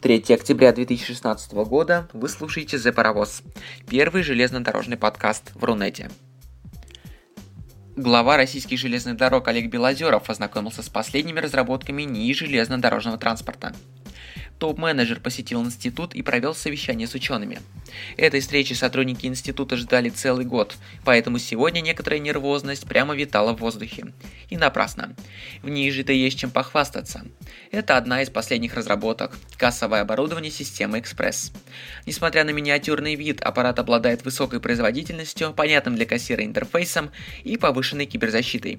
3 октября 2016 года вы слушаете «The Паровоз», первый железнодорожный подкаст в Рунете. Глава российских железных дорог Олег Белозеров ознакомился с последними разработками НИИ железнодорожного транспорта – Топ-менеджер посетил институт и провел совещание с учеными. Этой встречи сотрудники института ждали целый год, поэтому сегодня некоторая нервозность прямо витала в воздухе. И напрасно. В ней же-то есть чем похвастаться. Это одна из последних разработок – кассовое оборудование системы «Экспресс». Несмотря на миниатюрный вид, аппарат обладает высокой производительностью, понятным для кассира интерфейсом и повышенной киберзащитой.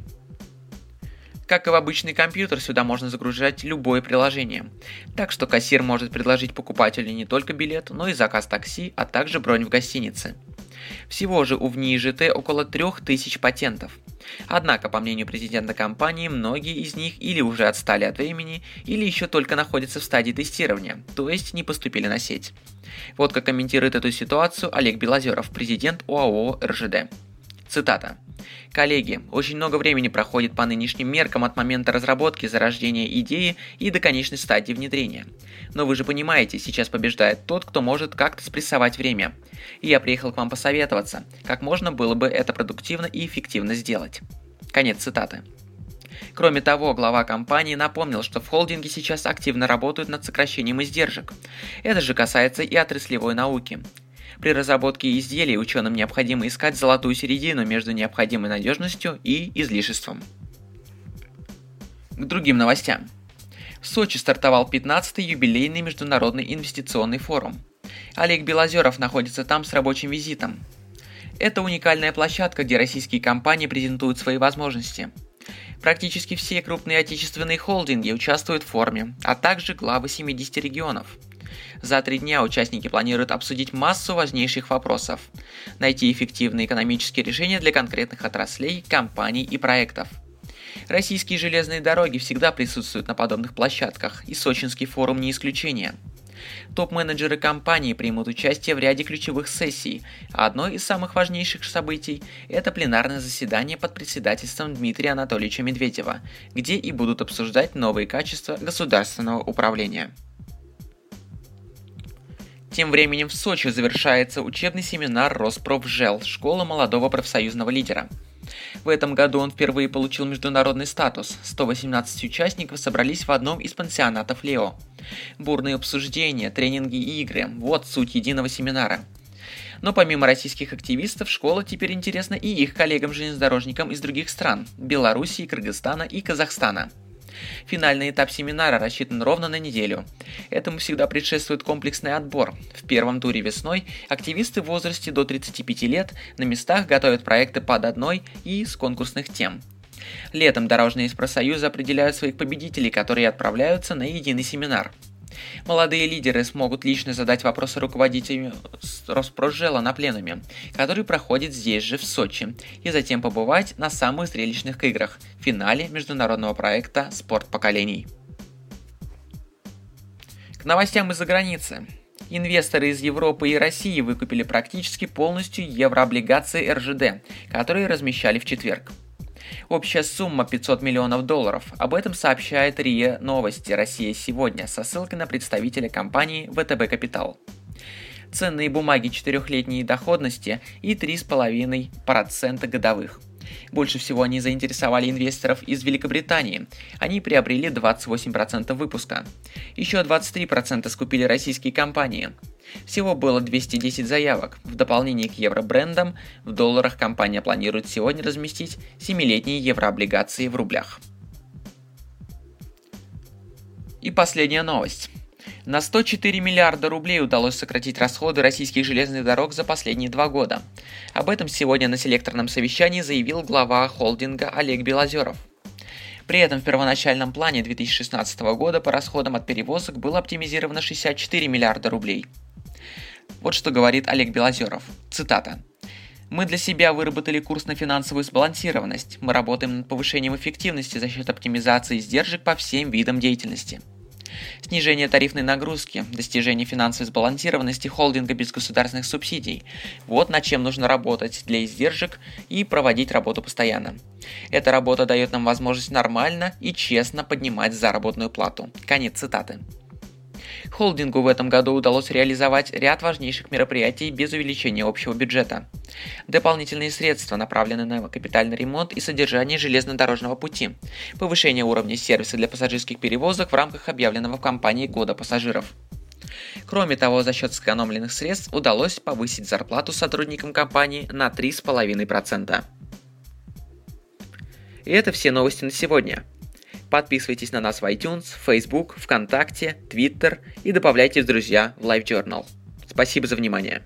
Как и в обычный компьютер, сюда можно загружать любое приложение. Так что кассир может предложить покупателю не только билет, но и заказ такси, а также бронь в гостинице. Всего же у ВНИИ ЖТ около 3000 патентов. Однако, по мнению президента компании, многие из них или уже отстали от времени, или еще только находятся в стадии тестирования, то есть не поступили на сеть. Вот как комментирует эту ситуацию Олег Белозеров, президент ОАО РЖД. Цитата. Коллеги, очень много времени проходит по нынешним меркам от момента разработки, зарождения идеи и до конечной стадии внедрения. Но вы же понимаете, сейчас побеждает тот, кто может как-то спрессовать время. И я приехал к вам посоветоваться, как можно было бы это продуктивно и эффективно сделать. Конец цитаты. Кроме того, глава компании напомнил, что в холдинге сейчас активно работают над сокращением издержек. Это же касается и отраслевой науки. При разработке изделий ученым необходимо искать золотую середину между необходимой надежностью и излишеством. К другим новостям. В Сочи стартовал 15-й юбилейный международный инвестиционный форум. Олег Белозеров находится там с рабочим визитом. Это уникальная площадка, где российские компании презентуют свои возможности. Практически все крупные отечественные холдинги участвуют в форуме, а также главы 70 регионов – за три дня участники планируют обсудить массу важнейших вопросов, найти эффективные экономические решения для конкретных отраслей, компаний и проектов. Российские железные дороги всегда присутствуют на подобных площадках, и Сочинский форум не исключение. Топ-менеджеры компании примут участие в ряде ключевых сессий, а одно из самых важнейших событий – это пленарное заседание под председательством Дмитрия Анатольевича Медведева, где и будут обсуждать новые качества государственного управления. Тем временем в Сочи завершается учебный семинар Роспрофжел, школа молодого профсоюзного лидера. В этом году он впервые получил международный статус. 118 участников собрались в одном из пансионатов Лео. Бурные обсуждения, тренинги и игры – вот суть единого семинара. Но помимо российских активистов, школа теперь интересна и их коллегам-железнодорожникам из других стран – Белоруссии, Кыргызстана и Казахстана – Финальный этап семинара рассчитан ровно на неделю. Этому всегда предшествует комплексный отбор. В первом туре весной активисты в возрасте до 35 лет на местах готовят проекты под одной и с конкурсных тем. Летом дорожные профсоюзы определяют своих победителей, которые отправляются на единый семинар – Молодые лидеры смогут лично задать вопросы руководителю Роспрожела на пленуме, который проходит здесь же, в Сочи, и затем побывать на самых зрелищных играх – финале международного проекта «Спорт поколений». К новостям из-за границы. Инвесторы из Европы и России выкупили практически полностью еврооблигации РЖД, которые размещали в четверг. Общая сумма 500 миллионов долларов. Об этом сообщает РИА Новости Россия сегодня со ссылкой на представителя компании ВТБ Капитал. Ценные бумаги четырехлетней доходности и 3,5% годовых – больше всего они заинтересовали инвесторов из Великобритании. Они приобрели 28% выпуска. Еще 23% скупили российские компании. Всего было 210 заявок. В дополнение к евробрендам, в долларах компания планирует сегодня разместить 7-летние еврооблигации в рублях. И последняя новость. На 104 миллиарда рублей удалось сократить расходы российских железных дорог за последние два года. Об этом сегодня на селекторном совещании заявил глава холдинга Олег Белозеров. При этом в первоначальном плане 2016 года по расходам от перевозок было оптимизировано 64 миллиарда рублей. Вот что говорит Олег Белозеров. Цитата. Мы для себя выработали курс на финансовую сбалансированность. Мы работаем над повышением эффективности за счет оптимизации издержек по всем видам деятельности – снижение тарифной нагрузки, достижение финансовой сбалансированности холдинга без государственных субсидий. Вот над чем нужно работать для издержек и проводить работу постоянно. Эта работа дает нам возможность нормально и честно поднимать заработную плату. Конец цитаты. Холдингу в этом году удалось реализовать ряд важнейших мероприятий без увеличения общего бюджета. Дополнительные средства направлены на капитальный ремонт и содержание железнодорожного пути, повышение уровня сервиса для пассажирских перевозок в рамках объявленного в компании года пассажиров. Кроме того, за счет сэкономленных средств удалось повысить зарплату сотрудникам компании на 3,5%. И это все новости на сегодня. Подписывайтесь на нас в iTunes, Facebook, ВКонтакте, Twitter и добавляйте в друзья в LiveJournal. Спасибо за внимание.